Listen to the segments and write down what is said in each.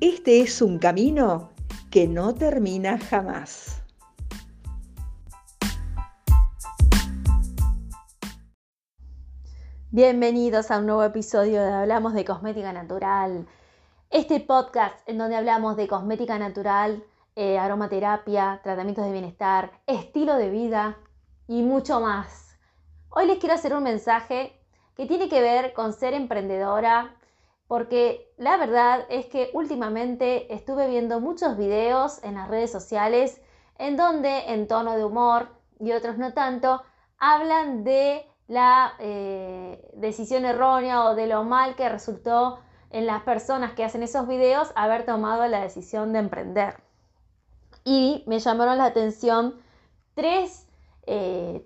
este es un camino que no termina jamás. Bienvenidos a un nuevo episodio de Hablamos de Cosmética Natural. Este podcast en donde hablamos de cosmética natural, eh, aromaterapia, tratamientos de bienestar, estilo de vida y mucho más. Hoy les quiero hacer un mensaje que tiene que ver con ser emprendedora, porque la verdad es que últimamente estuve viendo muchos videos en las redes sociales en donde en tono de humor y otros no tanto, hablan de la eh, decisión errónea o de lo mal que resultó en las personas que hacen esos videos haber tomado la decisión de emprender. Y me llamaron la atención tres eh,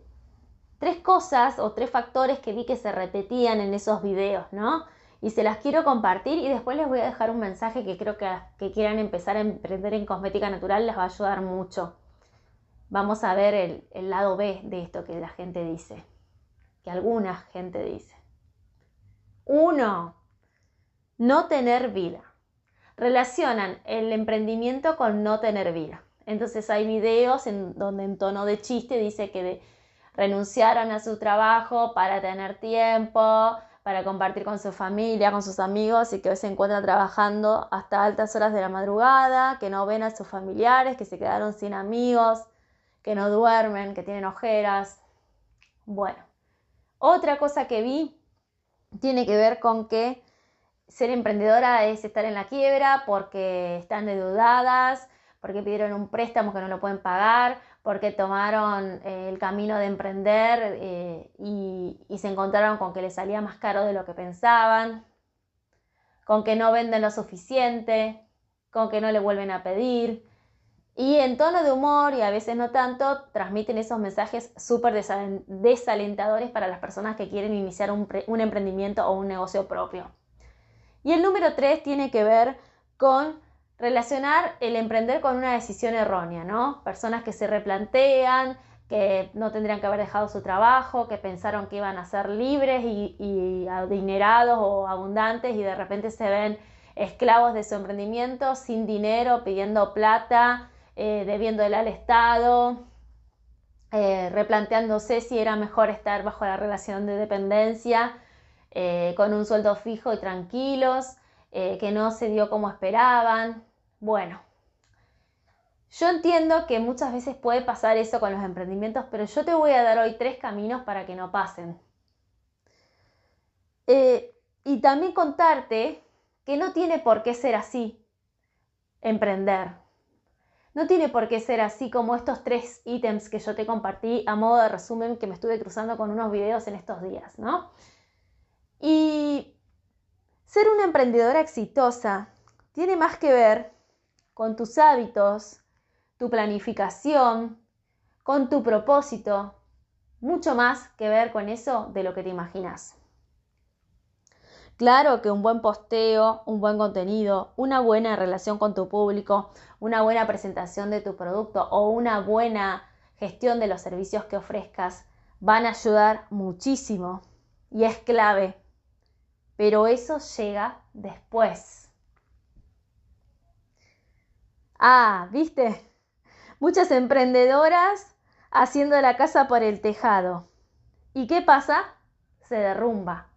tres cosas o tres factores que vi que se repetían en esos videos, ¿no? Y se las quiero compartir y después les voy a dejar un mensaje que creo que que quieran empezar a emprender en cosmética natural les va a ayudar mucho. Vamos a ver el, el lado B de esto que la gente dice, que alguna gente dice. Uno, no tener vida. Relacionan el emprendimiento con no tener vida. Entonces hay videos en donde en tono de chiste dice que renunciaron a su trabajo para tener tiempo, para compartir con su familia, con sus amigos y que hoy se encuentran trabajando hasta altas horas de la madrugada, que no ven a sus familiares, que se quedaron sin amigos, que no duermen, que tienen ojeras. Bueno, otra cosa que vi tiene que ver con que ser emprendedora es estar en la quiebra porque están endeudadas, porque pidieron un préstamo que no lo pueden pagar, porque tomaron eh, el camino de emprender eh, y, se encontraron con que les salía más caro de lo que pensaban, con que no venden lo suficiente, con que no le vuelven a pedir. Y en tono de humor y a veces no tanto, transmiten esos mensajes súper desalentadores para las personas que quieren iniciar un, un emprendimiento o un negocio propio. Y el número tres tiene que ver con relacionar el emprender con una decisión errónea, ¿no? Personas que se replantean, que no tendrían que haber dejado su trabajo, que pensaron que iban a ser libres y, adinerados o abundantes y de repente se ven esclavos de su emprendimiento, sin dinero, pidiendo plata, eh, debiéndole al Estado, eh, replanteándose si era mejor estar bajo la relación de dependencia, eh, con un sueldo fijo y tranquilos, que no se dio como esperaban, bueno, yo entiendo que muchas veces puede pasar eso con los emprendimientos, pero yo te voy a dar hoy tres caminos para que no pasen. Eh, y también contarte que no tiene por qué ser así, emprender. No tiene por qué ser así como estos tres ítems que yo te compartí a modo de resumen que me estuve cruzando con unos videos en estos días, ¿no? Y ser una emprendedora exitosa tiene más que ver con tus hábitos, tu planificación, con tu propósito, mucho más que ver con eso de lo que te imaginas. Claro que un buen posteo, un buen contenido, una buena relación con tu público, una buena presentación de tu producto o una buena gestión de los servicios que ofrezcas van a ayudar muchísimo y es clave. Pero eso llega después. Ah, ¿viste? Muchas emprendedoras haciendo la casa por el tejado. ¿Y qué pasa? Se derrumba.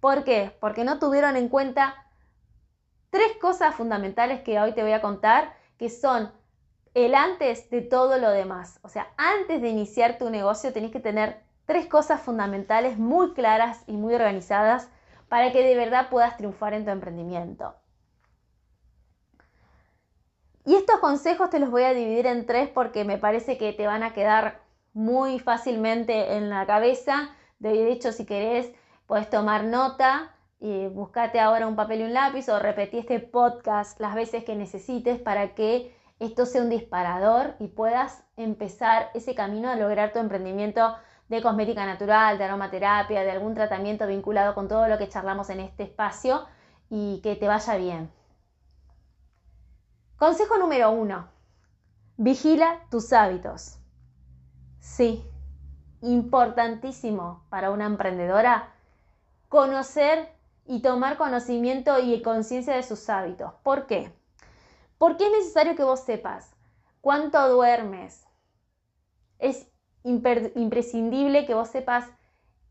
¿Por qué? Porque no tuvieron en cuenta tres cosas fundamentales que hoy te voy a contar, que son el antes de todo lo demás. O sea, antes de iniciar tu negocio tenés que tener tres cosas fundamentales muy claras y muy organizadas para que de verdad puedas triunfar en tu emprendimiento. Y estos consejos te los voy a dividir en tres porque me parece que te van a quedar muy fácilmente en la cabeza. De hecho, si querés, puedes tomar nota eh, buscate ahora un papel y un lápiz o repetí este podcast las veces que necesites para que esto sea un disparador y puedas empezar ese camino a lograr tu emprendimiento de cosmética natural, de aromaterapia, de algún tratamiento vinculado con todo lo que charlamos en este espacio y que te vaya bien. Consejo número uno, vigila tus hábitos. Sí, importantísimo para una emprendedora conocer y tomar conocimiento y conciencia de sus hábitos. ¿Por qué? Porque es necesario que vos sepas cuánto duermes. Es imprescindible que vos sepas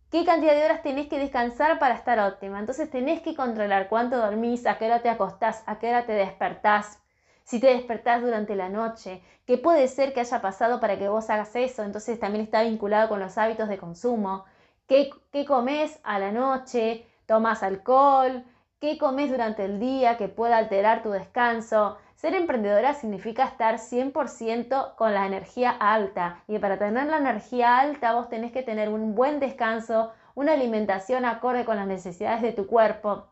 qué cantidad de horas tenés que descansar para estar óptima. Entonces tenés que controlar cuánto dormís, a qué hora te acostás, a qué hora te despertás, si te despertás durante la noche, qué puede ser que haya pasado para que vos hagas eso. Entonces también está vinculado con los hábitos de consumo. ¿Qué, qué comes a la noche? ¿Tomas alcohol? ¿Qué comes durante el día que pueda alterar tu descanso? Ser emprendedora significa estar 100% con la energía alta y para tener la energía alta vos tenés que tener un buen descanso, una alimentación acorde con las necesidades de tu cuerpo,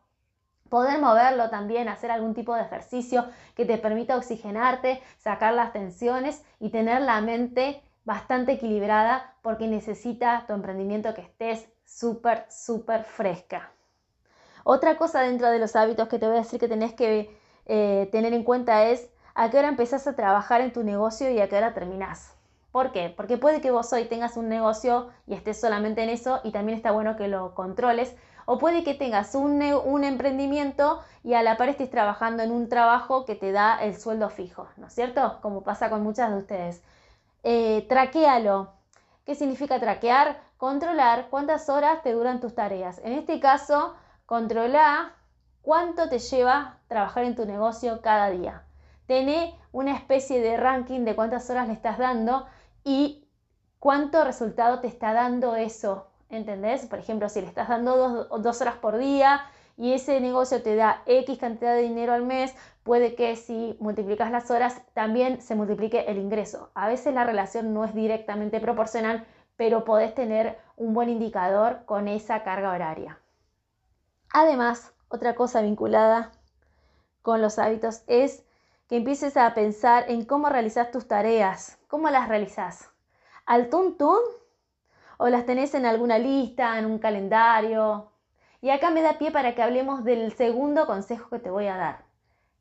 poder moverlo también, hacer algún tipo de ejercicio que te permita oxigenarte, sacar las tensiones y tener la mente bastante equilibrada porque necesita tu emprendimiento que estés súper, súper fresca. Otra cosa dentro de los hábitos que te voy a decir que tenés que eh, tener en cuenta es a qué hora empezás a trabajar en tu negocio y a qué hora terminás. ¿Por qué? Porque puede que vos hoy tengas un negocio y estés solamente en eso y también está bueno que lo controles. O puede que tengas un, emprendimiento y a la par estés trabajando en un trabajo que te da el sueldo fijo, ¿no es cierto? Como pasa con muchas de ustedes. Eh, traquéalo. ¿Qué significa traquear? Controlar cuántas horas te duran tus tareas. En este caso, controla cuánto te lleva trabajar en tu negocio cada día. Tené una especie de ranking de cuántas horas le estás dando y cuánto resultado te está dando eso. ¿Entendés? Por ejemplo, si le estás dando dos, horas por día y ese negocio te da X cantidad de dinero al mes, puede que si multiplicas las horas también se multiplique el ingreso. A veces la relación no es directamente proporcional, pero podés tener un buen indicador con esa carga horaria. Además, otra cosa vinculada con los hábitos es que empieces a pensar en cómo realizas tus tareas, cómo las realizas. ¿Al tuntún? ¿O las tenés en alguna lista, en un calendario? Y acá me da pie para que hablemos del segundo consejo que te voy a dar,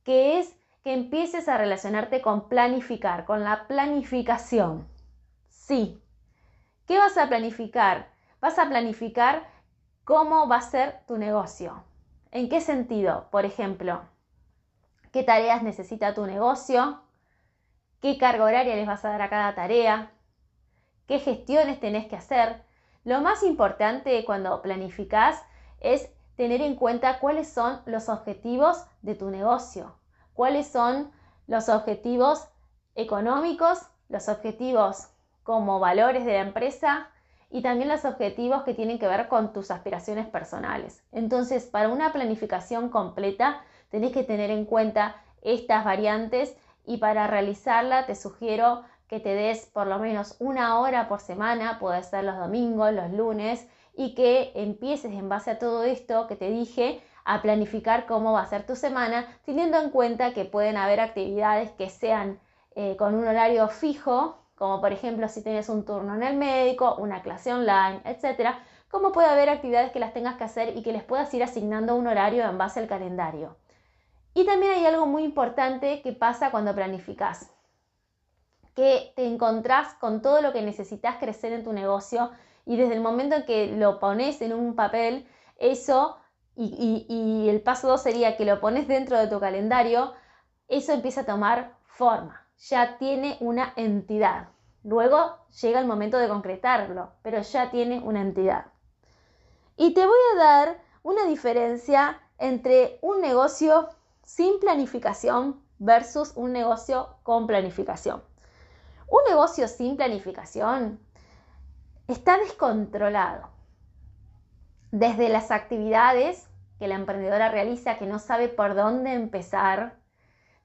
que es que empieces a relacionarte con planificar, con la planificación. Sí. ¿Qué vas a planificar? Vas a planificar cómo va a ser tu negocio. ¿En qué sentido? Por ejemplo, ¿qué tareas necesita tu negocio? ¿Qué carga horaria les vas a dar a cada tarea? ¿Qué gestiones tenés que hacer? Lo más importante cuando planificás es tener en cuenta cuáles son los objetivos de tu negocio, cuáles son los objetivos económicos, los objetivos como valores de la empresa y también los objetivos que tienen que ver con tus aspiraciones personales. Entonces, para una planificación completa, tenés que tener en cuenta estas variantes y para realizarla te sugiero que te des por lo menos una hora por semana, puede ser los domingos, los lunes, y que empieces en base a todo esto que te dije a planificar cómo va a ser tu semana, teniendo en cuenta que pueden haber actividades que sean eh, con un horario fijo como por ejemplo si tienes un turno en el médico, una clase online, etcétera, como puede haber actividades que las tengas que hacer y que les puedas ir asignando un horario en base al calendario. Y también hay algo muy importante que pasa cuando planificas, que te encontrás con todo lo que necesitas crecer en tu negocio y desde el momento en que lo pones en un papel, eso, y, y el paso 2 sería que lo pones dentro de tu calendario, eso empieza a tomar forma ya tiene una entidad. Luego llega el momento de concretarlo, pero ya tiene una entidad. Y te voy a dar una diferencia entre un negocio sin planificación versus un negocio con planificación. Un negocio sin planificación está descontrolado. Desde las actividades que la emprendedora realiza que no sabe por dónde empezar,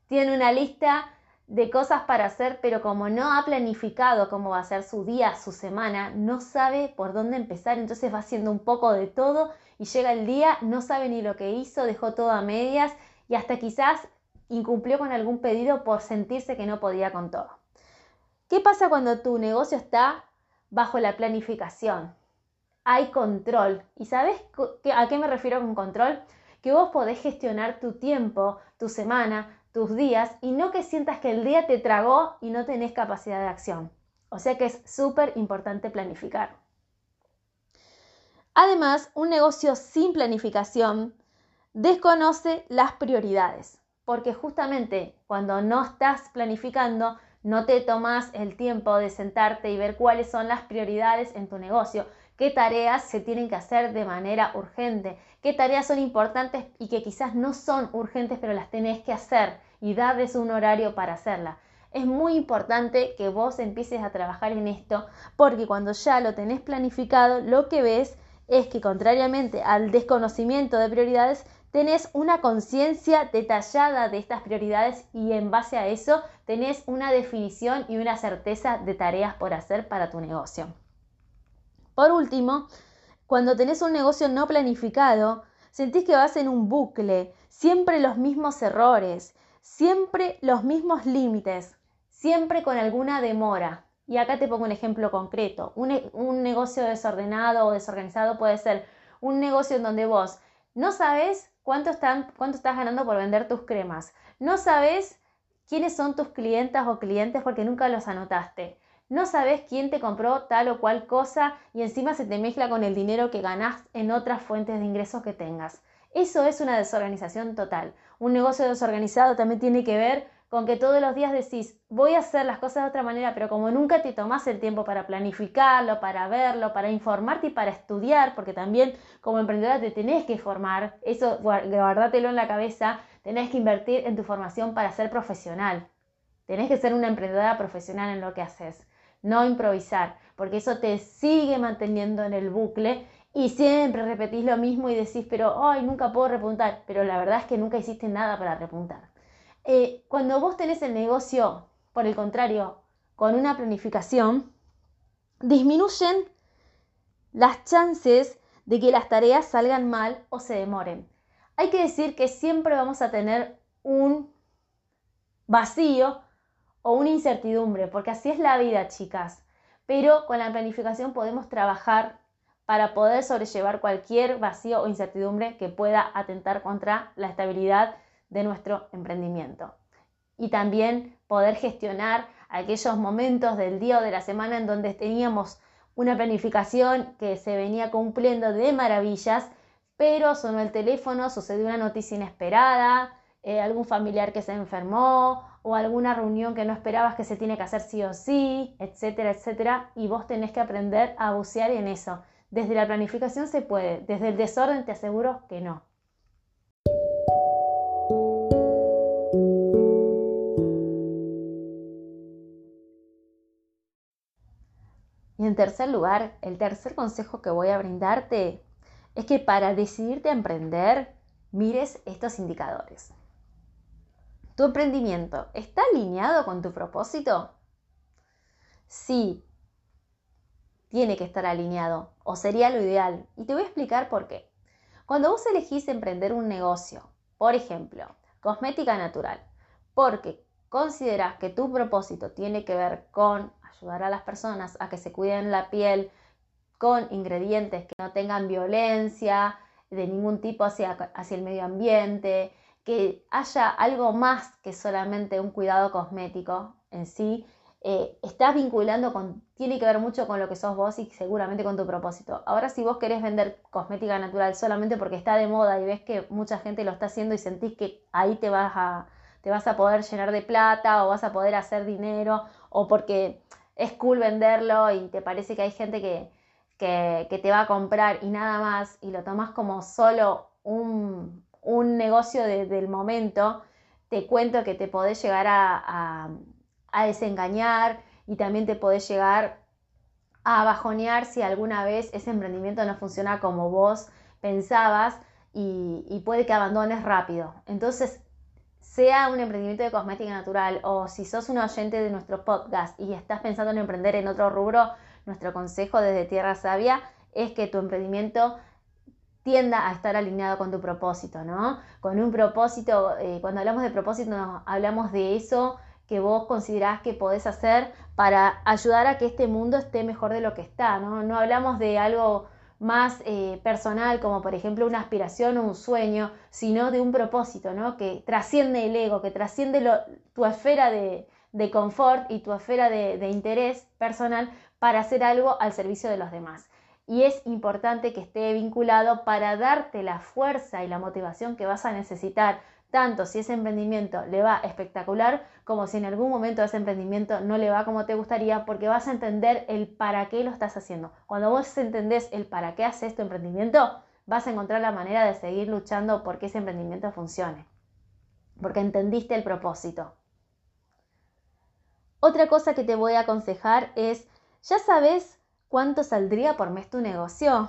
tiene una lista de cosas para hacer, pero como no ha planificado cómo va a ser su día, su semana, no sabe por dónde empezar, entonces va haciendo un poco de todo y llega el día, no sabe ni lo que hizo, dejó todo a medias y hasta quizás incumplió con algún pedido por sentirse que no podía con todo. ¿Qué pasa cuando tu negocio está bajo la planificación? Hay control. ¿Y sabes a qué me refiero con control? Que vos podés gestionar tu tiempo, tu semana, tus días y no que sientas que el día te tragó y no tenés capacidad de acción. O sea que es súper importante planificar. Además, un negocio sin planificación desconoce las prioridades, porque justamente cuando no estás planificando, no te tomas el tiempo de sentarte y ver cuáles son las prioridades en tu negocio, qué tareas se tienen que hacer de manera urgente, qué tareas son importantes y que quizás no son urgentes, pero las tenés que hacer y darles un horario para hacerla. Es muy importante que vos empieces a trabajar en esto porque cuando ya lo tenés planificado, lo que ves es que contrariamente al desconocimiento de prioridades, tenés una conciencia detallada de estas prioridades y en base a eso tenés una definición y una certeza de tareas por hacer para tu negocio. Por último, cuando tenés un negocio no planificado, sentís que vas en un bucle, siempre los mismos errores, siempre los mismos límites, siempre con alguna demora. Y acá te pongo un ejemplo concreto. Un, negocio desordenado o desorganizado puede ser un negocio en donde vos no sabes cuánto, estás ganando por vender tus cremas. No sabes quiénes son tus clientas o clientes porque nunca los anotaste. No sabes quién te compró tal o cual cosa y encima se te mezcla con el dinero que ganás en otras fuentes de ingresos que tengas. Eso es una desorganización total. Un negocio desorganizado también tiene que ver con que todos los días decís, voy a hacer las cosas de otra manera, pero como nunca te tomás el tiempo para planificarlo, para verlo, para informarte y para estudiar, porque también como emprendedora te tenés que formar, eso guardátelo en la cabeza, tenés que invertir en tu formación para ser profesional. Tenés que ser una emprendedora profesional en lo que haces, no improvisar, porque eso te sigue manteniendo en el bucle y siempre repetís lo mismo y decís, pero hoy nunca puedo repuntar, pero la verdad es que nunca hiciste nada para repuntar. Eh, cuando vos tenés el negocio, por el contrario, con una planificación, disminuyen las chances de que las tareas salgan mal o se demoren. Hay que decir que siempre vamos a tener un vacío o una incertidumbre, porque así es la vida, chicas. Pero con la planificación podemos trabajar para poder sobrellevar cualquier vacío o incertidumbre que pueda atentar contra la estabilidad de nuestro emprendimiento. Y también poder gestionar aquellos momentos del día o de la semana en donde teníamos una planificación que se venía cumpliendo de maravillas, pero sonó el teléfono, sucedió una noticia inesperada, eh, algún familiar que se enfermó o alguna reunión que no esperabas que se tiene que hacer sí o sí, etcétera, etcétera, y vos tenés que aprender a bucear en eso. Desde la planificación se puede, desde el desorden te aseguro que no. En tercer lugar, el tercer consejo que voy a brindarte es que para decidirte a emprender, mires estos indicadores. ¿Tu emprendimiento está alineado con tu propósito? Sí, tiene que estar alineado, o sería lo ideal, y te voy a explicar por qué. Cuando vos elegís emprender un negocio, por ejemplo, cosmética natural, porque consideras que tu propósito tiene que ver con ayudar a las personas a que se cuiden la piel con ingredientes que no tengan violencia de ningún tipo hacia, hacia el medio ambiente, que haya algo más que solamente un cuidado cosmético en sí, eh, estás vinculando con, tiene que ver mucho con lo que sos vos y seguramente con tu propósito. Ahora si vos querés vender cosmética natural solamente porque está de moda y ves que mucha gente lo está haciendo y sentís que ahí te vas a, te vas a poder llenar de plata o vas a poder hacer dinero o porque es cool venderlo y te parece que hay gente que, que, te va a comprar y nada más y lo tomas como solo un, negocio del momento, te cuento que te podés llegar a, a, desengañar y también te podés llegar a bajonear si alguna vez ese emprendimiento no funciona como vos pensabas y, y puede que abandones rápido. Entonces sea un emprendimiento de cosmética natural o si sos un oyente de nuestro podcast y estás pensando en emprender en otro rubro, nuestro consejo desde Tierra Sabia es que tu emprendimiento tienda a estar alineado con tu propósito, ¿no? Con un propósito, eh, cuando hablamos de propósito, hablamos de eso que vos considerás que podés hacer para ayudar a que este mundo esté mejor de lo que está, ¿no? No hablamos de algo más eh, personal, como por ejemplo una aspiración o un sueño, sino de un propósito, ¿no? Que trasciende el ego, que trasciende tu esfera de, confort y tu esfera de interés personal para hacer algo al servicio de los demás. Y es importante que esté vinculado para darte la fuerza y la motivación que vas a necesitar tanto si ese emprendimiento le va espectacular como si en algún momento ese emprendimiento no le va como te gustaría porque vas a entender el para qué lo estás haciendo. Cuando vos entendés el para qué haces tu emprendimiento, vas a encontrar la manera de seguir luchando porque ese emprendimiento funcione. Porque entendiste el propósito. Otra cosa que te voy a aconsejar es, ¿ya sabes cuánto saldría por mes tu negocio?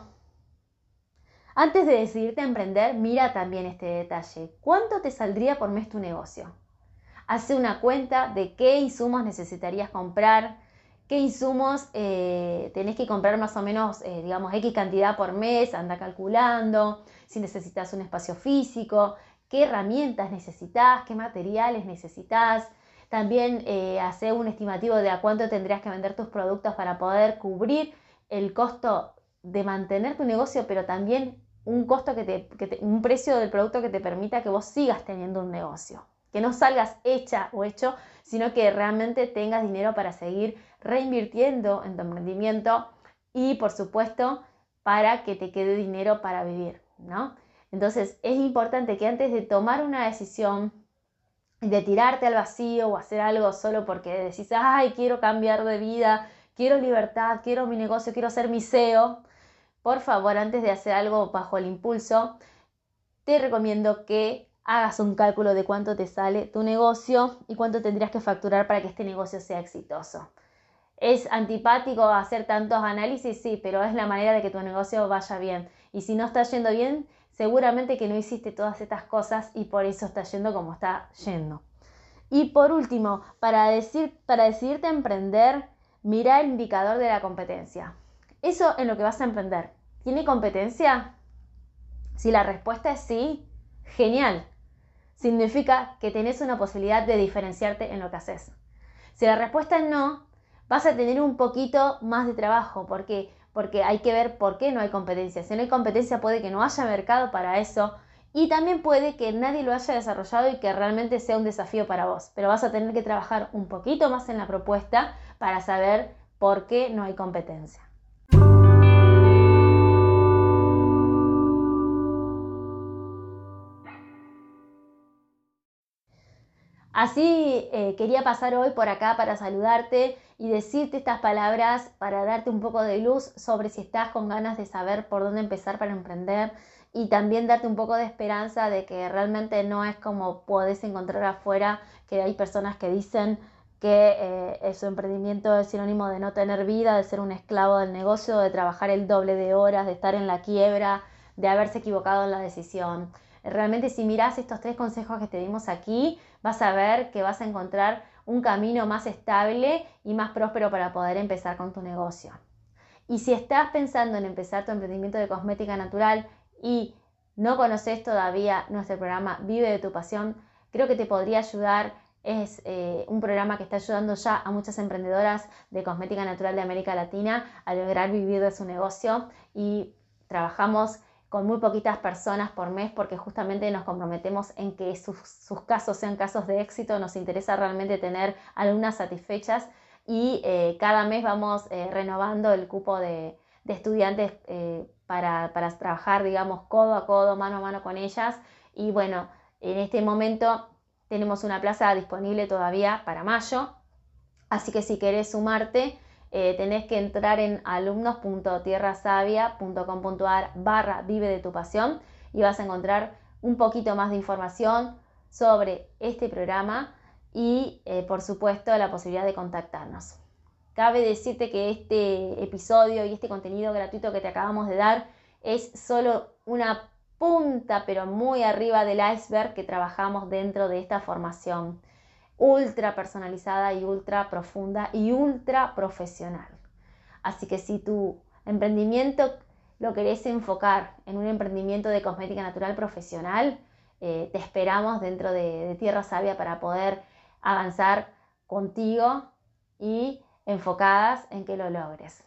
Antes de decidirte a emprender, mira también este detalle. ¿Cuánto te saldría por mes tu negocio? Hace una cuenta de qué insumos necesitarías comprar, qué insumos eh, tenés que comprar más o menos, eh, digamos, X cantidad por mes, anda calculando, si necesitas un espacio físico, qué herramientas necesitas, qué materiales necesitas. También eh, hace un estimativo de a cuánto tendrías que vender tus productos para poder cubrir el costo de mantener tu negocio, pero también un costo que te, un precio del producto que te permita que vos sigas teniendo un negocio. Que no salgas hecha o hecho, sino que realmente tengas dinero para seguir reinvirtiendo en tu emprendimiento y por supuesto para que te quede dinero para vivir, ¿no? Entonces es importante que antes de tomar una decisión, de tirarte al vacío o hacer algo solo porque decís, ay, quiero cambiar de vida, quiero libertad, quiero mi negocio, quiero ser mi CEO, por favor, antes de hacer algo bajo el impulso, te recomiendo que hagas un cálculo de cuánto te sale tu negocio y cuánto tendrías que facturar para que este negocio sea exitoso. ¿Es antipático hacer tantos análisis? Sí, pero es la manera de que tu negocio vaya bien. Y si no está yendo bien, seguramente que no hiciste todas estas cosas y por eso está yendo como está yendo. Y por último, para, decir, para decidirte emprender, mira el indicador de la competencia. Eso en lo que vas a emprender. ¿Tiene competencia? Si la respuesta es sí, genial. Significa que tenés una posibilidad de diferenciarte en lo que haces. Si la respuesta es no, vas a tener un poquito más de trabajo. ¿Por qué? Porque hay que ver por qué no hay competencia. Si no hay competencia puede que no haya mercado para eso y también puede que nadie lo haya desarrollado y que realmente sea un desafío para vos. Pero vas a tener que trabajar un poquito más en la propuesta para saber por qué no hay competencia. Así eh, quería pasar hoy por acá para saludarte y decirte estas palabras para darte un poco de luz sobre si estás con ganas de saber por dónde empezar para emprender y también darte un poco de esperanza de que realmente no es como puedes encontrar afuera, que hay personas que dicen que eh, su emprendimiento es sinónimo de no tener vida, de ser un esclavo del negocio, de trabajar el doble de horas, de estar en la quiebra, de haberse equivocado en la decisión. Realmente si miras estos tres consejos que te dimos aquí, vas a ver que vas a encontrar un camino más estable y más próspero para poder empezar con tu negocio. Y si estás pensando en empezar tu emprendimiento de cosmética natural y no conoces todavía nuestro programa Vive de tu pasión, creo que te podría ayudar. Es eh, un programa que está ayudando ya a muchas emprendedoras de cosmética natural de América Latina a lograr vivir de su negocio y trabajamos con muy poquitas personas por mes porque justamente nos comprometemos en que sus, casos sean casos de éxito, nos interesa realmente tener alumnas satisfechas y eh, cada mes vamos eh, renovando el cupo de, estudiantes eh, para, para, trabajar, digamos, codo a codo, mano a mano con ellas. Y bueno, en este momento tenemos una plaza disponible todavía para mayo, así que si querés sumarte, eh, tenés que entrar en alumnos.tierrasavia.com.ar barra vive de tu pasión y vas a encontrar un poquito más de información sobre este programa y eh, por supuesto la posibilidad de contactarnos. Cabe decirte que este episodio y este contenido gratuito que te acabamos de dar es solo una punta, pero muy arriba del iceberg que trabajamos dentro de esta formación ultra personalizada y ultra profunda y ultra profesional. Así que si tu emprendimiento lo querés enfocar en un emprendimiento de cosmética natural profesional, eh, te esperamos dentro de, de Tierra Sabia para poder avanzar contigo y enfocadas en que lo logres.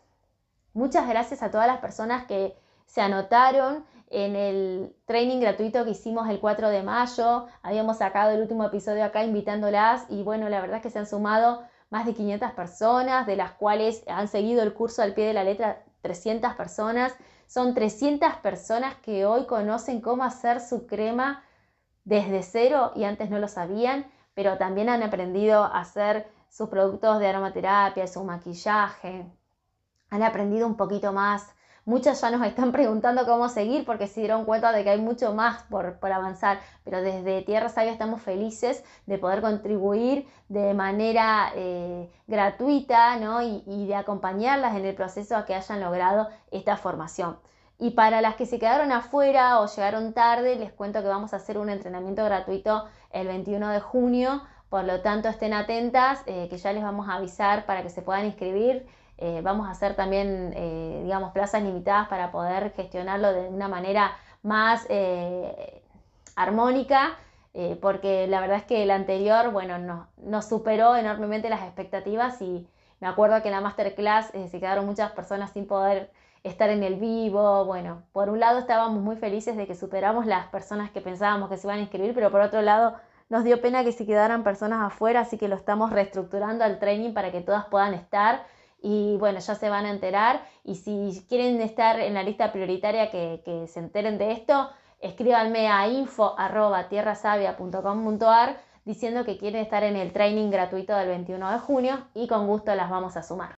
Muchas gracias a todas las personas que se anotaron en el training gratuito que hicimos el 4 de mayo. Habíamos sacado el último episodio acá invitándolas y bueno, la verdad es que se han sumado más de 500 personas, de las cuales han seguido el curso al pie de la letra 300 personas. Son 300 personas que hoy conocen cómo hacer su crema desde cero y antes no lo sabían, pero también han aprendido a hacer sus productos de aromaterapia, su maquillaje. Han aprendido un poquito más Muchas ya nos están preguntando cómo seguir porque se dieron cuenta de que hay mucho más por, avanzar, pero desde Tierra Sabia estamos felices de poder contribuir de manera eh, gratuita y, de acompañarlas en el proceso a que hayan logrado esta formación. Y para las que se quedaron afuera o llegaron tarde, les cuento que vamos a hacer un entrenamiento gratuito el 21 de junio, por lo tanto estén atentas, eh, que ya les vamos a avisar para que se puedan inscribir. Eh, vamos a hacer también, eh, digamos, plazas limitadas para poder gestionarlo de una manera más eh, armónica, porque la verdad es que el anterior, bueno, nos superó enormemente las expectativas y me acuerdo que en la masterclass se quedaron muchas personas sin poder estar en el vivo. Bueno, por un lado estábamos muy felices de que superamos las personas que pensábamos que se iban a inscribir, pero por otro lado nos dio pena que se quedaran personas afuera, así que lo estamos reestructurando al training para que todas puedan estar y bueno, ya se van a enterar y si quieren estar en la lista prioritaria que, se enteren de esto, escríbanme a info.tierrasavia.com.ar diciendo que quieren estar en el training gratuito del 21 de junio y con gusto las vamos a sumar.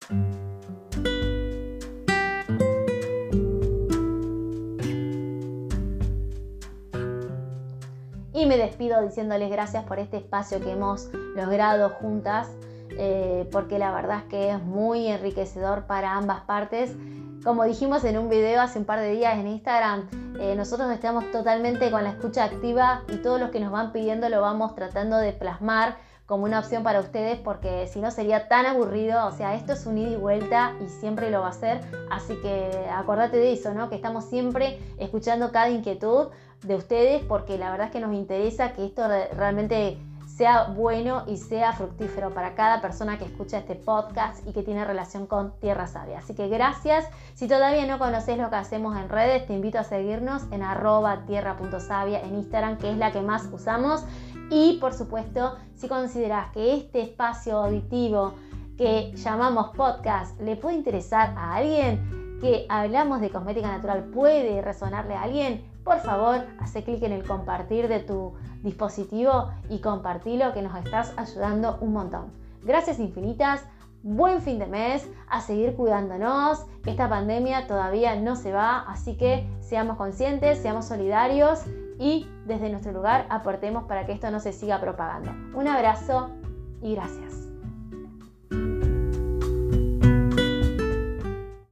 Y me despido diciéndoles gracias por este espacio que hemos logrado juntas eh, porque la verdad es que es muy enriquecedor para ambas partes. Como dijimos en un video hace un par de días en Instagram, eh, nosotros estamos totalmente con la escucha activa y todos los que nos van pidiendo lo vamos tratando de plasmar como una opción para ustedes porque si no sería tan aburrido, o sea, esto es un ida y vuelta y siempre lo va a ser, así que acordate de eso, ¿no? Que estamos siempre escuchando cada inquietud de ustedes porque la verdad es que nos interesa que esto realmente sea bueno y sea fructífero para cada persona que escucha este podcast y que tiene relación con Tierra Sabia. Así que gracias. Si todavía no conoces lo que hacemos en redes, te invito a seguirnos en arroba tierra.savia en Instagram, que es la que más usamos. Y por supuesto, si consideras que este espacio auditivo que llamamos podcast le puede interesar a alguien, que hablamos de cosmética natural puede resonarle a alguien, por favor, hace clic en el compartir de tu dispositivo y compartilo que nos estás ayudando un montón. Gracias infinitas, buen fin de mes, a seguir cuidándonos, esta pandemia todavía no se va, así que seamos conscientes, seamos solidarios y desde nuestro lugar aportemos para que esto no se siga propagando. Un abrazo y gracias.